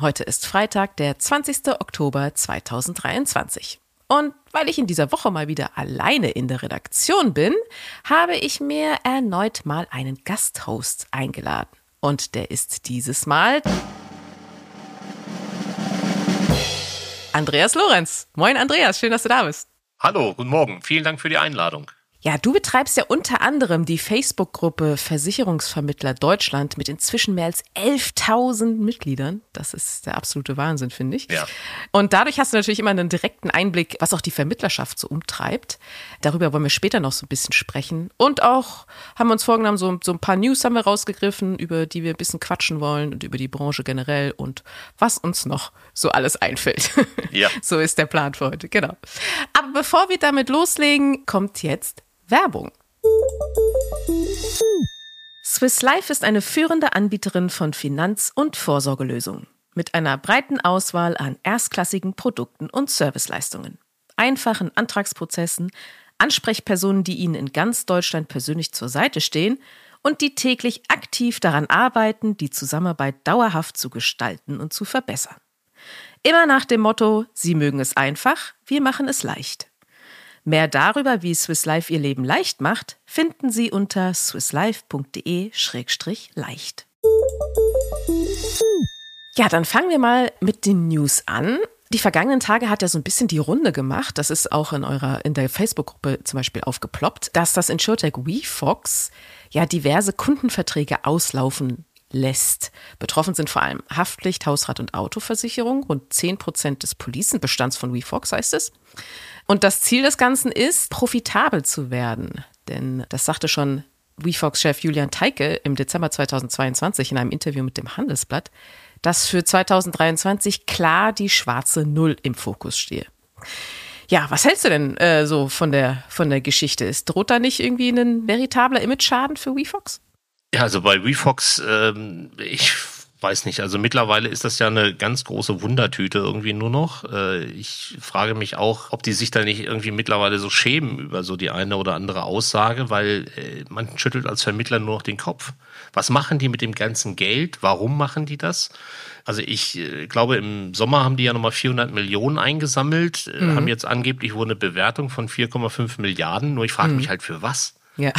Heute ist Freitag, der 20. Oktober 2023. Und weil ich in dieser Woche mal wieder alleine in der Redaktion bin, habe ich mir erneut mal einen Gasthost eingeladen. Und der ist dieses Mal Andreas Lorenz. Moin Andreas, schön, dass du da bist. Hallo, guten Morgen. Vielen Dank für die Einladung. Ja, du betreibst ja unter anderem die Facebook-Gruppe Versicherungsvermittler Deutschland mit inzwischen mehr als 11.000 Mitgliedern. Das ist der absolute Wahnsinn, finde ich. Ja. Und dadurch hast du natürlich immer einen direkten Einblick, was auch die Vermittlerschaft so umtreibt. Darüber wollen wir später noch so ein bisschen sprechen. Und auch haben wir uns vorgenommen, so, so ein paar News haben wir rausgegriffen, über die wir ein bisschen quatschen wollen und über die Branche generell und was uns noch so alles einfällt. Ja. so ist der Plan für heute, genau. Aber bevor wir damit loslegen, kommt jetzt Werbung. Swiss Life ist eine führende Anbieterin von Finanz- und Vorsorgelösungen mit einer breiten Auswahl an erstklassigen Produkten und Serviceleistungen, einfachen Antragsprozessen, Ansprechpersonen, die Ihnen in ganz Deutschland persönlich zur Seite stehen und die täglich aktiv daran arbeiten, die Zusammenarbeit dauerhaft zu gestalten und zu verbessern. Immer nach dem Motto, Sie mögen es einfach, wir machen es leicht. Mehr darüber, wie Swiss Life ihr Leben leicht macht, finden Sie unter swisslife.de-leicht. Ja, dann fangen wir mal mit den News an. Die vergangenen Tage hat ja so ein bisschen die Runde gemacht. Das ist auch in eurer, in der Facebook-Gruppe zum Beispiel aufgeploppt, dass das InsurTech WeFox ja diverse Kundenverträge auslaufen lässt. Betroffen sind vor allem Haftpflicht, Hausrat und Autoversicherung. Rund 10 Prozent des Policenbestands von WeFox heißt es. Und das Ziel des Ganzen ist, profitabel zu werden. Denn das sagte schon WeFox-Chef Julian Teike im Dezember 2022 in einem Interview mit dem Handelsblatt, dass für 2023 klar die schwarze Null im Fokus stehe. Ja, was hältst du denn äh, so von der, von der Geschichte? Ist, droht da nicht irgendwie ein veritabler Image-Schaden für WeFox? Ja, also bei WeFox, ähm, ich weiß nicht, also mittlerweile ist das ja eine ganz große Wundertüte irgendwie nur noch. Äh, ich frage mich auch, ob die sich da nicht irgendwie mittlerweile so schämen über so die eine oder andere Aussage, weil äh, man schüttelt als Vermittler nur noch den Kopf. Was machen die mit dem ganzen Geld? Warum machen die das? Also ich äh, glaube, im Sommer haben die ja nochmal 400 Millionen eingesammelt, mhm. haben jetzt angeblich wohl eine Bewertung von 4,5 Milliarden. Nur ich frage mhm. mich halt für was? Ja.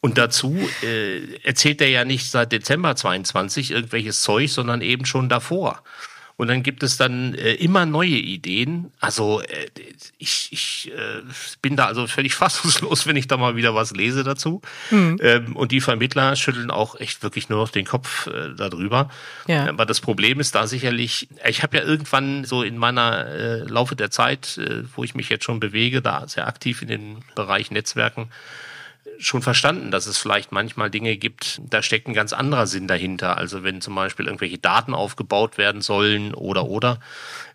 Und dazu äh, erzählt er ja nicht seit Dezember 22 irgendwelches Zeug, sondern eben schon davor. Und dann gibt es dann äh, immer neue Ideen. Also äh, ich, ich äh, bin da also völlig fassungslos, wenn ich da mal wieder was lese dazu. Mhm. Ähm, und die Vermittler schütteln auch echt wirklich nur noch den Kopf äh, darüber. Ja. Aber das Problem ist da sicherlich, ich habe ja irgendwann so in meiner äh, Laufe der Zeit, äh, wo ich mich jetzt schon bewege, da sehr aktiv in den Bereich Netzwerken, schon verstanden, dass es vielleicht manchmal Dinge gibt, da steckt ein ganz anderer Sinn dahinter. Also wenn zum Beispiel irgendwelche Daten aufgebaut werden sollen oder oder.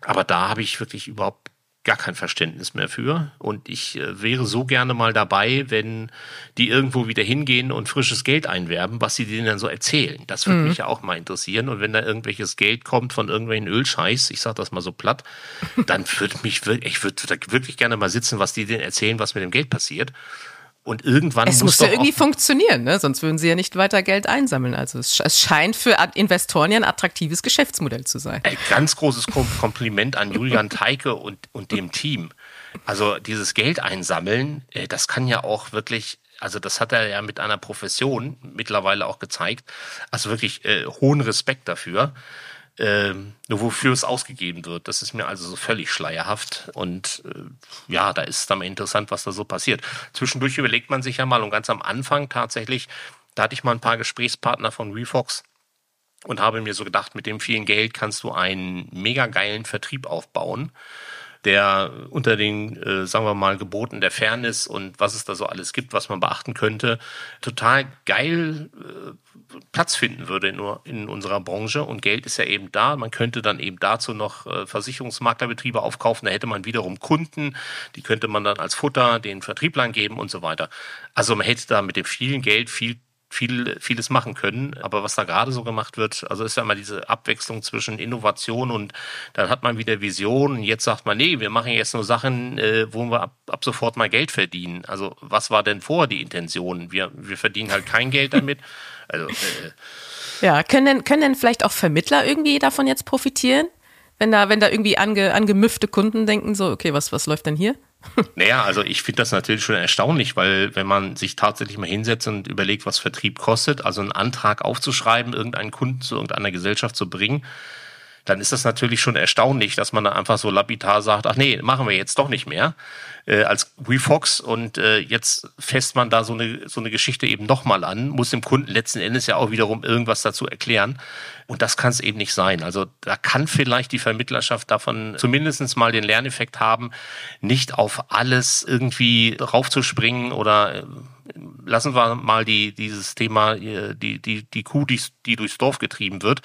Aber da habe ich wirklich überhaupt gar kein Verständnis mehr für. Und ich äh, wäre so gerne mal dabei, wenn die irgendwo wieder hingehen und frisches Geld einwerben, was sie denen dann so erzählen. Das würde mhm. mich ja auch mal interessieren. Und wenn da irgendwelches Geld kommt von irgendwelchen Ölscheiß, ich sage das mal so platt, dann würde mich wirklich, ich würde wirklich gerne mal sitzen, was die denen erzählen, was mit dem Geld passiert. Und irgendwann es muss, muss ja irgendwie funktionieren, ne? sonst würden sie ja nicht weiter Geld einsammeln. Also es, es scheint für Investoren ja ein attraktives Geschäftsmodell zu sein. Ein ganz großes Kompliment an Julian Teike und, und dem Team. Also dieses Geld einsammeln, äh, das kann ja auch wirklich also das hat er ja mit einer Profession mittlerweile auch gezeigt. Also wirklich äh, hohen Respekt dafür ähm, nur wofür es ausgegeben wird. Das ist mir also so völlig schleierhaft. Und äh, ja, da ist es dann interessant, was da so passiert. Zwischendurch überlegt man sich ja mal und ganz am Anfang tatsächlich, da hatte ich mal ein paar Gesprächspartner von Refox und habe mir so gedacht, mit dem vielen Geld kannst du einen mega geilen Vertrieb aufbauen der unter den, äh, sagen wir mal, Geboten der Fairness und was es da so alles gibt, was man beachten könnte, total geil äh, Platz finden würde in, in, unserer Branche. Und Geld ist ja eben da. Man könnte dann eben dazu noch äh, Versicherungsmaklerbetriebe aufkaufen. Da hätte man wiederum Kunden, die könnte man dann als Futter den Vertrieblern geben und so weiter. Also man hätte da mit dem vielen Geld viel viel, vieles machen können. Aber was da gerade so gemacht wird, also ist ja immer diese Abwechslung zwischen Innovation und dann hat man wieder Vision und jetzt sagt man, nee, wir machen jetzt nur Sachen, äh, wo wir ab, ab sofort mal Geld verdienen. Also was war denn vor die Intention? Wir, wir verdienen halt kein Geld damit. Also, äh, ja, können denn, können denn vielleicht auch Vermittler irgendwie davon jetzt profitieren? Wenn da, wenn da irgendwie ange, angemüffte Kunden denken, so, okay, was, was läuft denn hier? Naja, also ich finde das natürlich schon erstaunlich, weil wenn man sich tatsächlich mal hinsetzt und überlegt, was Vertrieb kostet, also einen Antrag aufzuschreiben, irgendeinen Kunden zu irgendeiner Gesellschaft zu bringen, dann ist das natürlich schon erstaunlich, dass man da einfach so lapidar sagt, ach nee, machen wir jetzt doch nicht mehr äh, als WeFox und äh, jetzt fässt man da so eine, so eine Geschichte eben nochmal an, muss dem Kunden letzten Endes ja auch wiederum irgendwas dazu erklären und das kann es eben nicht sein. Also da kann vielleicht die Vermittlerschaft davon zumindest mal den Lerneffekt haben, nicht auf alles irgendwie raufzuspringen oder äh, lassen wir mal die, dieses Thema, äh, die, die, die Kuh, die, die durchs Dorf getrieben wird.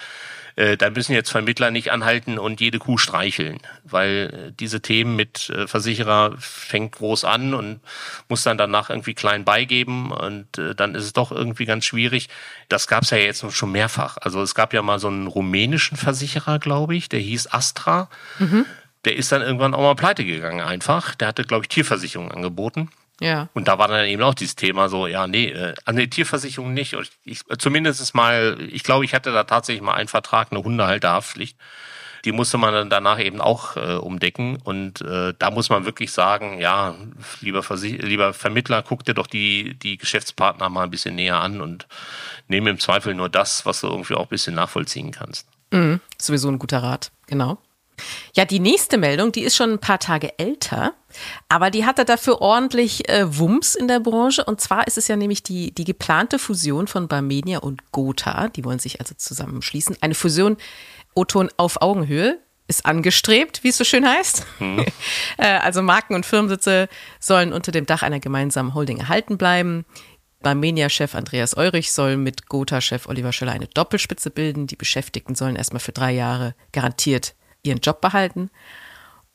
Äh, da müssen jetzt Vermittler nicht anhalten und jede Kuh streicheln, weil äh, diese Themen mit Versicherer fängt groß an und muss dann danach irgendwie klein beigeben und äh, dann ist es doch irgendwie ganz schwierig. Das gab es ja jetzt schon mehrfach. Also es gab ja mal so einen rumänischen Versicherer, glaube ich, der hieß Astra. Mhm. Der ist dann irgendwann auch mal pleite gegangen einfach. Der hatte, glaube ich, Tierversicherung angeboten. Ja. Und da war dann eben auch dieses Thema so, ja, nee, äh, an der Tierversicherung nicht. Ich, zumindest mal, ich glaube, ich hatte da tatsächlich mal einen Vertrag, eine Hundehalterhaftpflicht. Die musste man dann danach eben auch äh, umdecken. Und äh, da muss man wirklich sagen, ja, lieber, Versich lieber Vermittler, guck dir doch die, die Geschäftspartner mal ein bisschen näher an und nehme im Zweifel nur das, was du irgendwie auch ein bisschen nachvollziehen kannst. Mhm, sowieso ein guter Rat, genau. Ja, die nächste Meldung, die ist schon ein paar Tage älter, aber die hatte dafür ordentlich äh, Wumms in der Branche. Und zwar ist es ja nämlich die, die geplante Fusion von Barmenia und Gotha. Die wollen sich also zusammenschließen. Eine Fusion, O-Ton auf Augenhöhe, ist angestrebt, wie es so schön heißt. Hm. also Marken und Firmensitze sollen unter dem Dach einer gemeinsamen Holding erhalten bleiben. Barmenia-Chef Andreas Eurich soll mit Gotha-Chef Oliver Schöller eine Doppelspitze bilden. Die Beschäftigten sollen erstmal für drei Jahre garantiert ihren Job behalten.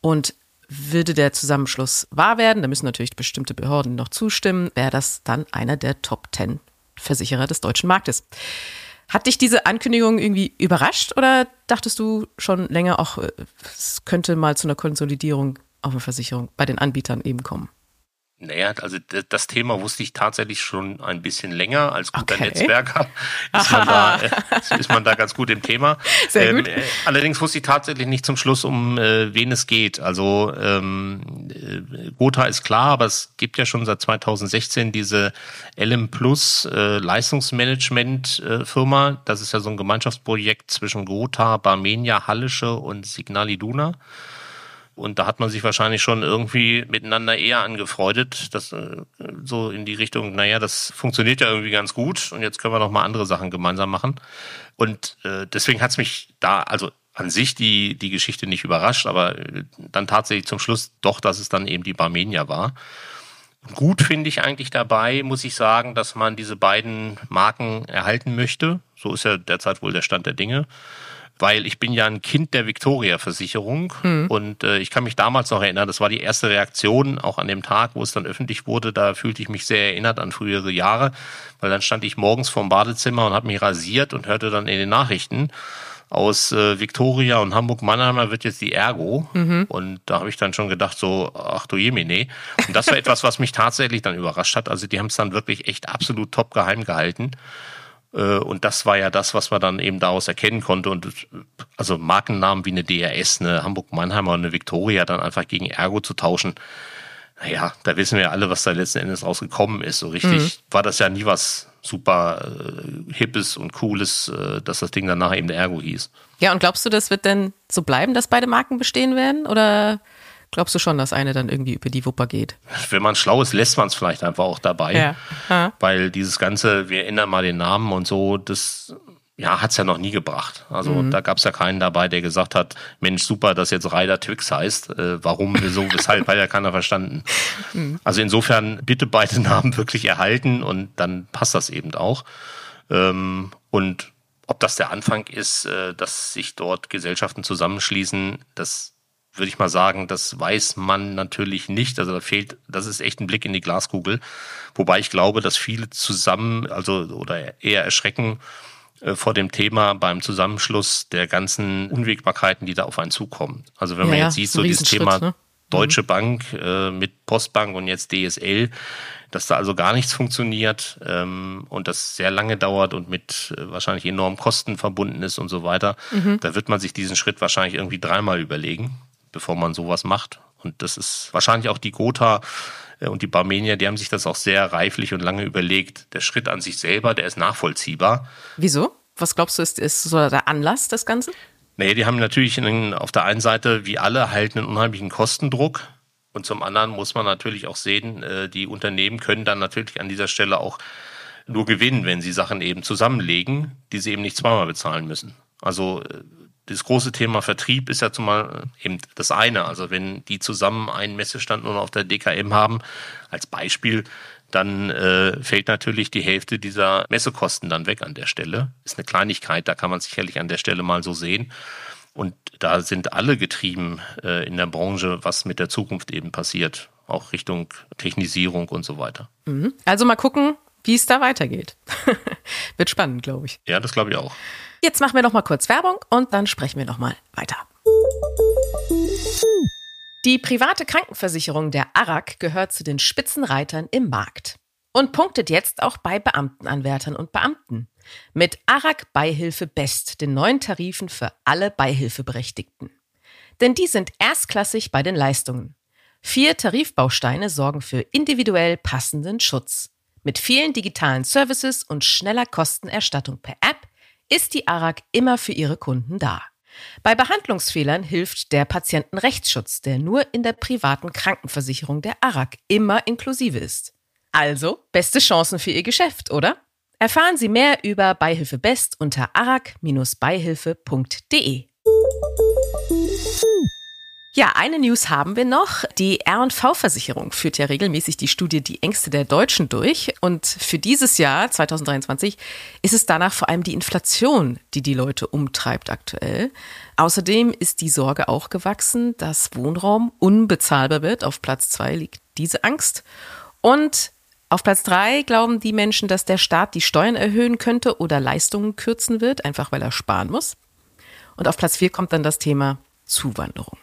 Und würde der Zusammenschluss wahr werden, da müssen natürlich bestimmte Behörden noch zustimmen, wäre das dann einer der Top Ten Versicherer des deutschen Marktes. Hat dich diese Ankündigung irgendwie überrascht oder dachtest du schon länger, auch es könnte mal zu einer Konsolidierung auf eine Versicherung bei den Anbietern eben kommen? Naja, also das Thema wusste ich tatsächlich schon ein bisschen länger. Als guter okay. Netzwerker ist man, da, äh, ist man da ganz gut im Thema. Sehr gut. Ähm, allerdings wusste ich tatsächlich nicht zum Schluss, um äh, wen es geht. Also ähm, äh, Gotha ist klar, aber es gibt ja schon seit 2016 diese LM Plus äh, Leistungsmanagement äh, Firma. Das ist ja so ein Gemeinschaftsprojekt zwischen Gotha, Barmenia, Hallische und Signal Iduna. Und da hat man sich wahrscheinlich schon irgendwie miteinander eher angefreundet, dass äh, so in die Richtung, naja, das funktioniert ja irgendwie ganz gut und jetzt können wir noch mal andere Sachen gemeinsam machen. Und äh, deswegen hat's mich da, also an sich die, die Geschichte nicht überrascht, aber äh, dann tatsächlich zum Schluss doch, dass es dann eben die Barmenia war. Gut finde ich eigentlich dabei, muss ich sagen, dass man diese beiden Marken erhalten möchte. So ist ja derzeit wohl der Stand der Dinge weil ich bin ja ein Kind der Victoria-Versicherung mhm. und äh, ich kann mich damals noch erinnern, das war die erste Reaktion, auch an dem Tag, wo es dann öffentlich wurde, da fühlte ich mich sehr erinnert an frühere Jahre, weil dann stand ich morgens vorm Badezimmer und habe mich rasiert und hörte dann in den Nachrichten, aus äh, Victoria und Hamburg-Mannheimer wird jetzt die Ergo. Mhm. Und da habe ich dann schon gedacht, so, ach du Jemine. Und das war etwas, was mich tatsächlich dann überrascht hat. Also die haben es dann wirklich echt absolut top geheim gehalten. Äh, und das war ja das, was man dann eben daraus erkennen konnte. Und also Markennamen wie eine DRS, eine Hamburg-Mannheimer und eine Victoria dann einfach gegen Ergo zu tauschen. Naja, da wissen wir alle, was da letzten Endes rausgekommen ist. So richtig mhm. war das ja nie was super äh, Hippes und Cooles, äh, dass das Ding danach eben der Ergo hieß. Ja, und glaubst du, das wird denn so bleiben, dass beide Marken bestehen werden? Oder glaubst du schon, dass eine dann irgendwie über die Wupper geht? Wenn man schlau ist, lässt man es vielleicht einfach auch dabei. Ja. Weil dieses Ganze, wir ändern mal den Namen und so, das ja, hat's ja noch nie gebracht. Also mhm. da gab's ja keinen dabei, der gesagt hat, Mensch, super, dass jetzt Ryder Twix heißt. Äh, warum, wieso, weshalb, hat ja keiner verstanden. Mhm. Also insofern bitte beide Namen wirklich erhalten und dann passt das eben auch. Ähm, und ob das der Anfang ist, äh, dass sich dort Gesellschaften zusammenschließen, das würde ich mal sagen, das weiß man natürlich nicht. Also da fehlt, das ist echt ein Blick in die Glaskugel. Wobei ich glaube, dass viele zusammen, also oder eher erschrecken äh, vor dem Thema beim Zusammenschluss der ganzen Unwägbarkeiten, die da auf einen zukommen. Also wenn man ja, jetzt sieht, so dieses Thema ne? Deutsche mhm. Bank äh, mit Postbank und jetzt DSL, dass da also gar nichts funktioniert ähm, und das sehr lange dauert und mit äh, wahrscheinlich enormen Kosten verbunden ist und so weiter, mhm. da wird man sich diesen Schritt wahrscheinlich irgendwie dreimal überlegen bevor man sowas macht. Und das ist wahrscheinlich auch die Gotha äh, und die Barmenier, die haben sich das auch sehr reiflich und lange überlegt. Der Schritt an sich selber, der ist nachvollziehbar. Wieso? Was glaubst du, ist, ist so der Anlass des Ganzen? Nee, die haben natürlich einen, auf der einen Seite, wie alle, halt einen unheimlichen Kostendruck. Und zum anderen muss man natürlich auch sehen, äh, die Unternehmen können dann natürlich an dieser Stelle auch nur gewinnen, wenn sie Sachen eben zusammenlegen, die sie eben nicht zweimal bezahlen müssen. Also äh, das große Thema Vertrieb ist ja zumal eben das eine. Also wenn die zusammen einen Messestand nur auf der DKM haben, als Beispiel, dann äh, fällt natürlich die Hälfte dieser Messekosten dann weg an der Stelle. Ist eine Kleinigkeit, da kann man sicherlich an der Stelle mal so sehen. Und da sind alle getrieben äh, in der Branche, was mit der Zukunft eben passiert, auch Richtung Technisierung und so weiter. Mhm. Also mal gucken, wie es da weitergeht. Wird spannend, glaube ich. Ja, das glaube ich auch. Jetzt machen wir noch mal kurz Werbung und dann sprechen wir noch mal weiter. Die private Krankenversicherung der ARAG gehört zu den Spitzenreitern im Markt und punktet jetzt auch bei Beamtenanwärtern und Beamten. Mit ARAG Beihilfe Best, den neuen Tarifen für alle Beihilfeberechtigten. Denn die sind erstklassig bei den Leistungen. Vier Tarifbausteine sorgen für individuell passenden Schutz. Mit vielen digitalen Services und schneller Kostenerstattung per App ist die ARAG immer für ihre Kunden da. Bei Behandlungsfehlern hilft der Patientenrechtsschutz, der nur in der privaten Krankenversicherung der ARAG immer inklusive ist. Also, beste Chancen für Ihr Geschäft, oder? Erfahren Sie mehr über Beihilfe Best unter arag-beihilfe.de. Ja, eine News haben wir noch. Die R&V-Versicherung führt ja regelmäßig die Studie Die Ängste der Deutschen durch. Und für dieses Jahr, 2023, ist es danach vor allem die Inflation, die die Leute umtreibt aktuell. Außerdem ist die Sorge auch gewachsen, dass Wohnraum unbezahlbar wird. Auf Platz zwei liegt diese Angst. Und auf Platz drei glauben die Menschen, dass der Staat die Steuern erhöhen könnte oder Leistungen kürzen wird, einfach weil er sparen muss. Und auf Platz vier kommt dann das Thema Zuwanderung.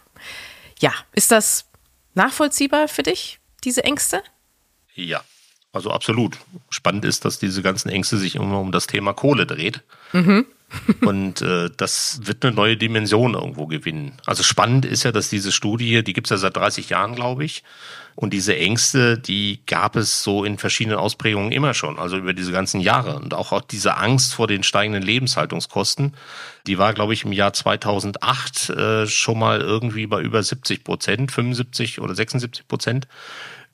Ja, ist das nachvollziehbar für dich, diese Ängste? Ja, also absolut. Spannend ist, dass diese ganzen Ängste sich immer um das Thema Kohle dreht. Mhm. und äh, das wird eine neue Dimension irgendwo gewinnen. Also spannend ist ja, dass diese Studie, die gibt's ja seit 30 Jahren, glaube ich. Und diese Ängste, die gab es so in verschiedenen Ausprägungen immer schon, also über diese ganzen Jahre. Und auch, auch diese Angst vor den steigenden Lebenshaltungskosten, die war, glaube ich, im Jahr 2008 äh, schon mal irgendwie bei über 70 Prozent, 75 oder 76 Prozent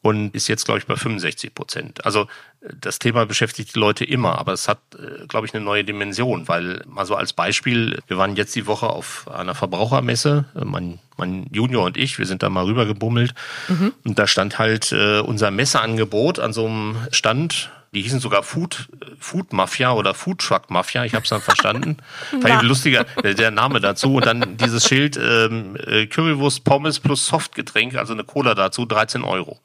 und ist jetzt, glaube ich, bei 65 Prozent. Also das Thema beschäftigt die Leute immer, aber es hat, äh, glaube ich, eine neue Dimension, weil mal so als Beispiel, wir waren jetzt die Woche auf einer Verbrauchermesse, äh, mein, mein Junior und ich, wir sind da mal rübergebummelt mhm. und da stand halt äh, unser Messeangebot an so einem Stand, die hießen sogar Food, Food Mafia oder Food Truck Mafia. Ich habe es dann verstanden. Fand ich lustiger, der Name dazu. Und dann dieses Schild ähm, Currywurst, Pommes plus Softgetränk, also eine Cola dazu, 13 Euro.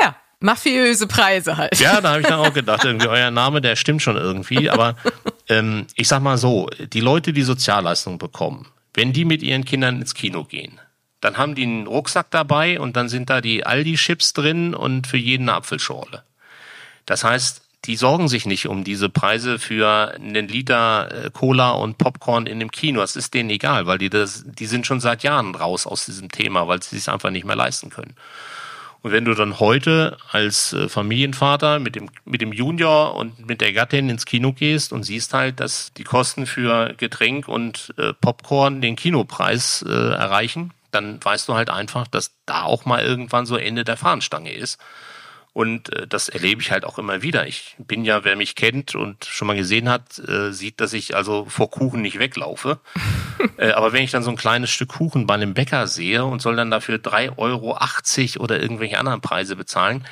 Ja, mafiöse Preise halt. Ja, da habe ich dann auch gedacht, irgendwie euer Name, der stimmt schon irgendwie. Aber ähm, ich sag mal so, die Leute, die Sozialleistungen bekommen, wenn die mit ihren Kindern ins Kino gehen, dann haben die einen Rucksack dabei und dann sind da die Aldi-Chips drin und für jeden eine Apfelschorle. Das heißt, die sorgen sich nicht um diese Preise für einen Liter äh, Cola und Popcorn in dem Kino. Das ist denen egal, weil die das, die sind schon seit Jahren raus aus diesem Thema, weil sie es einfach nicht mehr leisten können. Und wenn du dann heute als äh, Familienvater mit dem, mit dem Junior und mit der Gattin ins Kino gehst und siehst halt, dass die Kosten für Getränk und äh, Popcorn den Kinopreis äh, erreichen, dann weißt du halt einfach, dass da auch mal irgendwann so Ende der Fahnenstange ist. Und äh, das erlebe ich halt auch immer wieder. Ich bin ja, wer mich kennt und schon mal gesehen hat, äh, sieht, dass ich also vor Kuchen nicht weglaufe. äh, aber wenn ich dann so ein kleines Stück Kuchen bei einem Bäcker sehe und soll dann dafür 3,80 Euro oder irgendwelche anderen Preise bezahlen,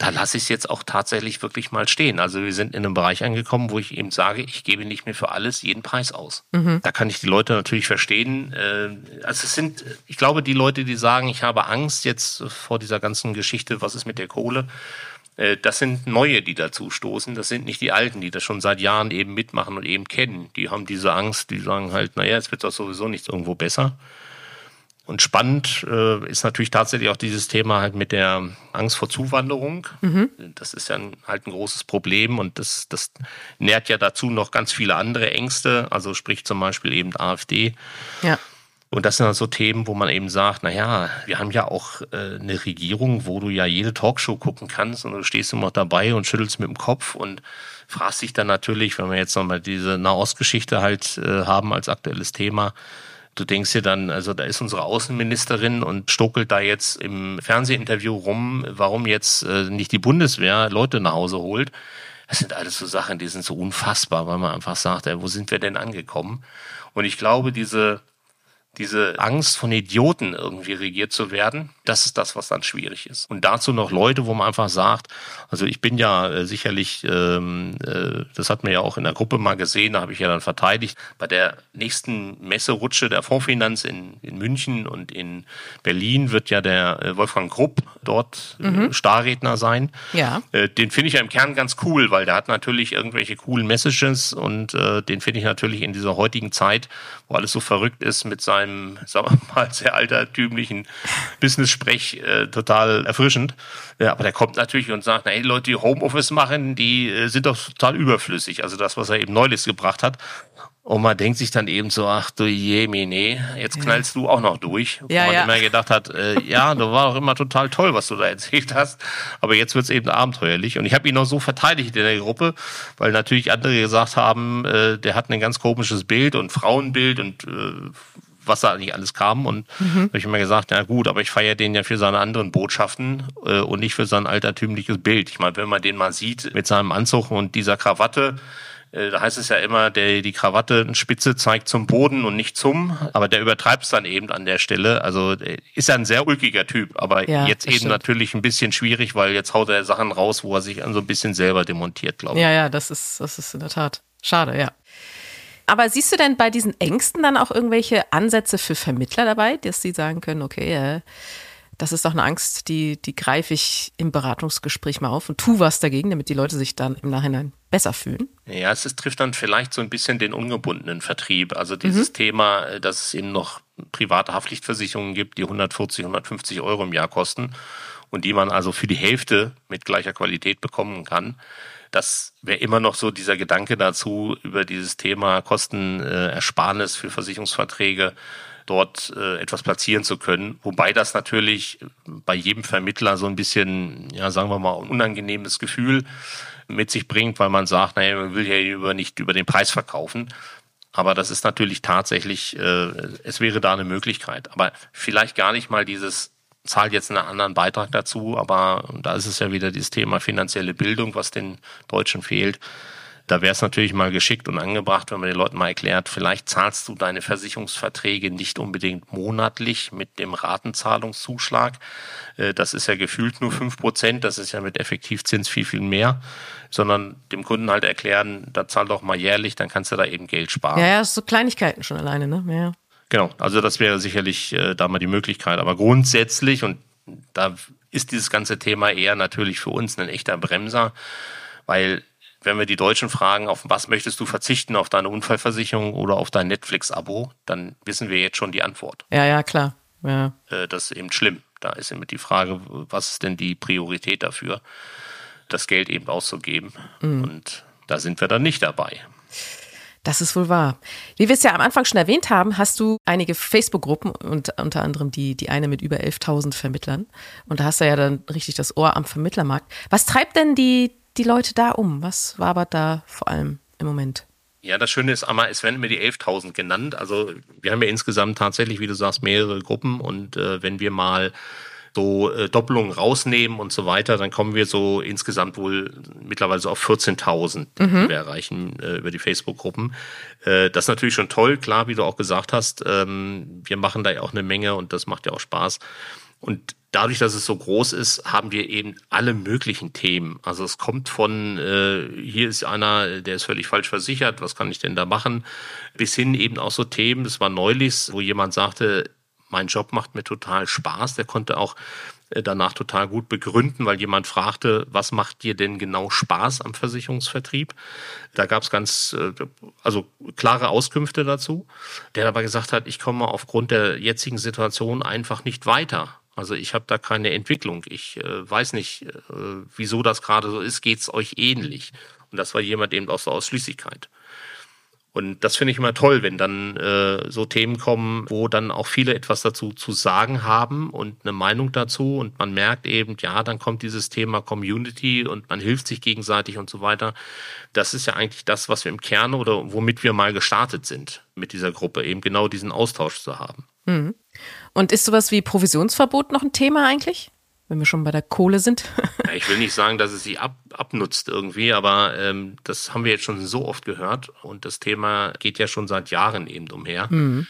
da lasse ich es jetzt auch tatsächlich wirklich mal stehen. Also wir sind in einem Bereich angekommen, wo ich eben sage, ich gebe nicht mehr für alles jeden Preis aus. Mhm. Da kann ich die Leute natürlich verstehen. Äh, also es sind, ich glaube, die Leute, die sagen, ich habe Angst jetzt vor dieser ganzen Geschichte, was ist mit der Kohle, äh, das sind neue, die dazu stoßen. Das sind nicht die Alten, die das schon seit Jahren eben mitmachen und eben kennen. Die haben diese Angst, die sagen halt, naja, es wird doch sowieso nichts irgendwo besser. Und spannend äh, ist natürlich tatsächlich auch dieses Thema halt mit der Angst vor Zuwanderung. Mhm. Das ist ja ein, halt ein großes Problem und das, das nährt ja dazu noch ganz viele andere Ängste, also sprich zum Beispiel eben AfD. Ja. Und das sind dann so Themen, wo man eben sagt, na ja, wir haben ja auch äh, eine Regierung, wo du ja jede Talkshow gucken kannst und du stehst immer noch dabei und schüttelst mit dem Kopf und fragst dich dann natürlich, wenn wir jetzt nochmal diese Nahostgeschichte halt äh, haben als aktuelles Thema, Du denkst dir dann, also da ist unsere Außenministerin und stokelt da jetzt im Fernsehinterview rum, warum jetzt äh, nicht die Bundeswehr Leute nach Hause holt. Das sind alles so Sachen, die sind so unfassbar, weil man einfach sagt, ey, wo sind wir denn angekommen? Und ich glaube, diese diese Angst von Idioten irgendwie regiert zu werden, das ist das, was dann schwierig ist. Und dazu noch Leute, wo man einfach sagt, also ich bin ja äh, sicherlich, ähm, äh, das hat man ja auch in der Gruppe mal gesehen, da habe ich ja dann verteidigt, bei der nächsten Messerutsche der Fondsfinanz in, in München und in Berlin wird ja der äh, Wolfgang Grupp dort äh, mhm. Starredner sein. Ja. Den finde ich ja im Kern ganz cool, weil der hat natürlich irgendwelche coolen Messages und den finde ich natürlich in dieser heutigen Zeit, wo alles so verrückt ist mit seinen seinem, sagen wir mal, sehr altertümlichen Business-Sprech äh, total erfrischend. Ja, aber der kommt natürlich und sagt, na, hey, Leute, die Homeoffice machen, die äh, sind doch total überflüssig. Also das, was er eben neulich gebracht hat. Und man denkt sich dann eben so, ach du Jemine, jetzt knallst du auch noch durch. Wo ja, man ja. immer gedacht hat, äh, ja, du war auch immer total toll, was du da erzählt hast. Aber jetzt wird's eben abenteuerlich. Und ich habe ihn noch so verteidigt in der Gruppe, weil natürlich andere gesagt haben, äh, der hat ein ganz komisches Bild und Frauenbild und äh, was da nicht alles kam. Und mhm. habe ich immer gesagt, ja gut, aber ich feiere den ja für seine anderen Botschaften äh, und nicht für sein altertümliches Bild. Ich meine, wenn man den mal sieht mit seinem Anzug und dieser Krawatte, äh, da heißt es ja immer, der die Krawattenspitze zeigt zum Boden und nicht zum, aber der übertreibt es dann eben an der Stelle. Also ist ja ein sehr ulkiger Typ, aber ja, jetzt eben stimmt. natürlich ein bisschen schwierig, weil jetzt haut er Sachen raus, wo er sich an so ein bisschen selber demontiert, glaube ich. Ja, ja, das ist, das ist in der Tat. Schade, ja. Aber siehst du denn bei diesen Ängsten dann auch irgendwelche Ansätze für Vermittler dabei, dass sie sagen können, okay, äh, das ist doch eine Angst, die, die greife ich im Beratungsgespräch mal auf und tu was dagegen, damit die Leute sich dann im Nachhinein besser fühlen? Ja, es ist, trifft dann vielleicht so ein bisschen den ungebundenen Vertrieb. Also dieses mhm. Thema, äh, dass es eben noch private Haftpflichtversicherungen gibt, die 140, 150 Euro im Jahr kosten und die man also für die Hälfte mit gleicher Qualität bekommen kann das wäre immer noch so dieser Gedanke dazu, über dieses Thema Kostenersparnis für Versicherungsverträge dort äh, etwas platzieren zu können. Wobei das natürlich bei jedem Vermittler so ein bisschen, ja, sagen wir mal, unangenehmes Gefühl mit sich bringt, weil man sagt, naja, man will ja über, nicht über den Preis verkaufen. Aber das ist natürlich tatsächlich, äh, es wäre da eine Möglichkeit. Aber vielleicht gar nicht mal dieses zahlt jetzt einen anderen Beitrag dazu, aber da ist es ja wieder dieses Thema finanzielle Bildung, was den Deutschen fehlt. Da wäre es natürlich mal geschickt und angebracht, wenn man den Leuten mal erklärt, vielleicht zahlst du deine Versicherungsverträge nicht unbedingt monatlich mit dem Ratenzahlungszuschlag. Äh, das ist ja gefühlt nur fünf Prozent, das ist ja mit Effektivzins viel, viel mehr, sondern dem Kunden halt erklären, da zahl doch mal jährlich, dann kannst du da eben Geld sparen. Ja, ja, so Kleinigkeiten schon alleine, ne? Ja. Genau, also das wäre sicherlich äh, da mal die Möglichkeit. Aber grundsätzlich, und da ist dieses ganze Thema eher natürlich für uns ein echter Bremser, weil wenn wir die Deutschen fragen, auf was möchtest du verzichten, auf deine Unfallversicherung oder auf dein Netflix-Abo, dann wissen wir jetzt schon die Antwort. Ja, ja, klar. Ja. Äh, das ist eben schlimm. Da ist eben die Frage, was ist denn die Priorität dafür, das Geld eben auszugeben? Mhm. Und da sind wir dann nicht dabei. Das ist wohl wahr. Wie wir es ja am Anfang schon erwähnt haben, hast du einige Facebook-Gruppen und unter anderem die, die eine mit über 11.000 Vermittlern. Und da hast du ja dann richtig das Ohr am Vermittlermarkt. Was treibt denn die, die Leute da um? Was wabert da vor allem im Moment? Ja, das Schöne ist, Amma, es werden immer die 11.000 genannt. Also wir haben ja insgesamt tatsächlich, wie du sagst, mehrere Gruppen. Und äh, wenn wir mal so äh, Doppelungen rausnehmen und so weiter, dann kommen wir so insgesamt wohl mittlerweile so auf 14.000, die wir erreichen äh, über die Facebook-Gruppen. Äh, das ist natürlich schon toll, klar, wie du auch gesagt hast. Ähm, wir machen da ja auch eine Menge und das macht ja auch Spaß. Und dadurch, dass es so groß ist, haben wir eben alle möglichen Themen. Also es kommt von, äh, hier ist einer, der ist völlig falsch versichert, was kann ich denn da machen, bis hin eben auch so Themen, das war neulich, wo jemand sagte, mein Job macht mir total Spaß. Der konnte auch äh, danach total gut begründen, weil jemand fragte, was macht dir denn genau Spaß am Versicherungsvertrieb? Da gab es ganz, äh, also klare Auskünfte dazu, der aber gesagt hat, ich komme aufgrund der jetzigen Situation einfach nicht weiter. Also ich habe da keine Entwicklung. Ich äh, weiß nicht, äh, wieso das gerade so ist. Geht es euch ähnlich? Und das war jemand eben aus der Ausschließlichkeit. Und das finde ich immer toll, wenn dann äh, so Themen kommen, wo dann auch viele etwas dazu zu sagen haben und eine Meinung dazu und man merkt eben, ja, dann kommt dieses Thema Community und man hilft sich gegenseitig und so weiter. Das ist ja eigentlich das, was wir im Kern oder womit wir mal gestartet sind mit dieser Gruppe, eben genau diesen Austausch zu haben. Mhm. Und ist sowas wie Provisionsverbot noch ein Thema eigentlich? Wenn wir schon bei der Kohle sind. ich will nicht sagen, dass es sie ab, abnutzt irgendwie, aber ähm, das haben wir jetzt schon so oft gehört und das Thema geht ja schon seit Jahren eben umher. Mhm.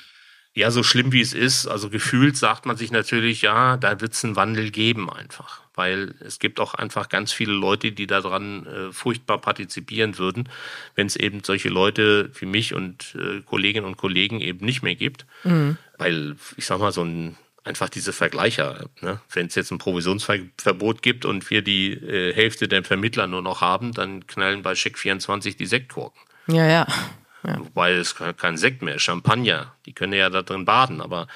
Ja, so schlimm wie es ist, also gefühlt sagt man sich natürlich, ja, da wird es einen Wandel geben einfach, weil es gibt auch einfach ganz viele Leute, die daran äh, furchtbar partizipieren würden, wenn es eben solche Leute wie mich und äh, Kolleginnen und Kollegen eben nicht mehr gibt, mhm. weil ich sag mal so ein einfach diese Vergleicher. Ne? Wenn es jetzt ein Provisionsverbot gibt und wir die äh, Hälfte der Vermittler nur noch haben, dann knallen bei Scheck 24 die Sektkorken. Ja, ja. ja. Wobei es kein Sekt mehr, Champagner, die können ja da drin baden, aber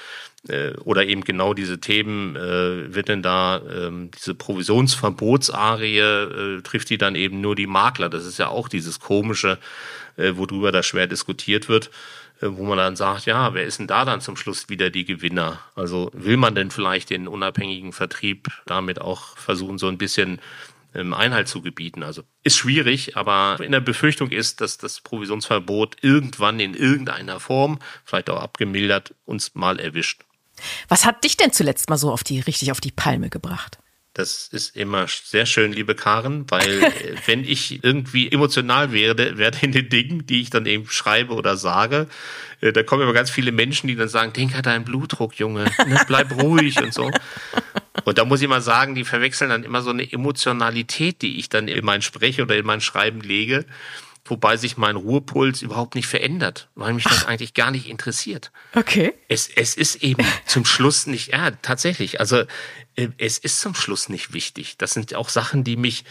äh, oder eben genau diese Themen, äh, wird denn da ähm, diese Provisionsverbotsarie, äh, trifft die dann eben nur die Makler. Das ist ja auch dieses komische, äh, worüber da schwer diskutiert wird. Äh, wo man dann sagt, ja, wer ist denn da dann zum Schluss wieder die Gewinner? Also will man denn vielleicht den unabhängigen Vertrieb damit auch versuchen, so ein bisschen ähm, Einhalt zu gebieten? Also ist schwierig, aber in der Befürchtung ist, dass das Provisionsverbot irgendwann in irgendeiner Form, vielleicht auch abgemildert, uns mal erwischt. Was hat dich denn zuletzt mal so auf die, richtig auf die Palme gebracht? Das ist immer sehr schön, liebe Karen, weil äh, wenn ich irgendwie emotional werde, werde in den Dingen, die ich dann eben schreibe oder sage, äh, da kommen immer ganz viele Menschen, die dann sagen, denk an deinen Blutdruck, Junge, ne, bleib ruhig und so. Und da muss ich mal sagen, die verwechseln dann immer so eine Emotionalität, die ich dann in mein Sprech oder in mein Schreiben lege wobei sich mein Ruhepuls überhaupt nicht verändert, weil mich das eigentlich gar nicht interessiert. Okay. Es, es ist eben zum Schluss nicht, ja, tatsächlich, also äh, es ist zum Schluss nicht wichtig. Das sind auch Sachen, die mich,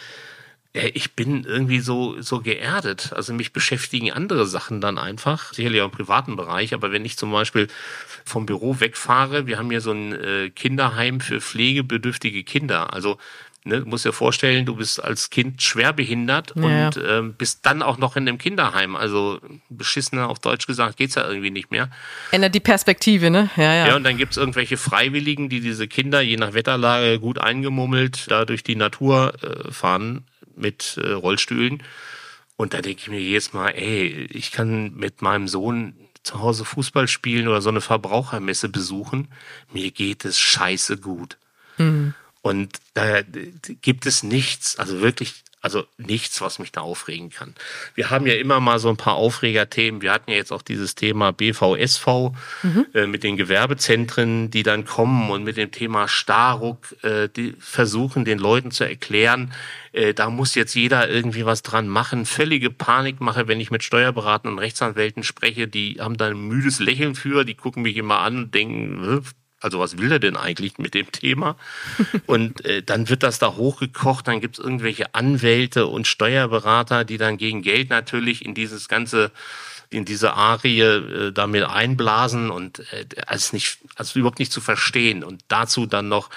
ich bin irgendwie so, so geerdet. Also mich beschäftigen andere Sachen dann einfach, sicherlich auch im privaten Bereich, aber wenn ich zum Beispiel vom Büro wegfahre, wir haben hier so ein äh, Kinderheim für pflegebedürftige Kinder. Also Ne, du musst dir vorstellen, du bist als Kind schwerbehindert ja. und ähm, bist dann auch noch in einem Kinderheim. Also beschissener auf Deutsch gesagt, geht's ja irgendwie nicht mehr. Ändert die Perspektive, ne? Ja, ja. Ja, und dann gibt's irgendwelche Freiwilligen, die diese Kinder je nach Wetterlage gut eingemummelt da durch die Natur äh, fahren mit äh, Rollstühlen. Und da denke ich mir jedes Mal, ey, ich kann mit meinem Sohn zu Hause Fußball spielen oder so eine Verbrauchermesse besuchen. Mir geht es scheiße gut. Mhm. Und da gibt es nichts, also wirklich, also nichts, was mich da aufregen kann. Wir haben ja immer mal so ein paar Aufregerthemen. Wir hatten ja jetzt auch dieses Thema BVSV mhm. äh, mit den Gewerbezentren, die dann kommen und mit dem Thema Starruck, äh, die versuchen den Leuten zu erklären, äh, da muss jetzt jeder irgendwie was dran machen. Völlige Panikmache, wenn ich mit Steuerberatern und Rechtsanwälten spreche, die haben da ein müdes Lächeln für, die gucken mich immer an und denken, also was will er denn eigentlich mit dem Thema? Und äh, dann wird das da hochgekocht, dann gibt es irgendwelche Anwälte und Steuerberater, die dann gegen Geld natürlich in dieses ganze in diese Arie äh, damit einblasen und äh, als nicht als überhaupt nicht zu verstehen und dazu dann noch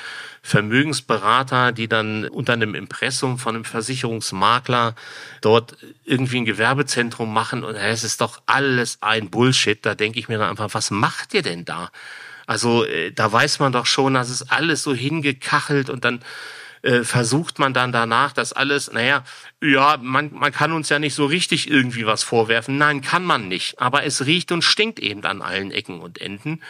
Vermögensberater, die dann unter einem Impressum von einem Versicherungsmakler dort irgendwie ein Gewerbezentrum machen und äh, es ist doch alles ein Bullshit. Da denke ich mir dann einfach, was macht ihr denn da? Also äh, da weiß man doch schon, dass es alles so hingekachelt und dann äh, versucht man dann danach das alles, naja, ja, man, man kann uns ja nicht so richtig irgendwie was vorwerfen. Nein, kann man nicht. Aber es riecht und stinkt eben an allen Ecken und Enden.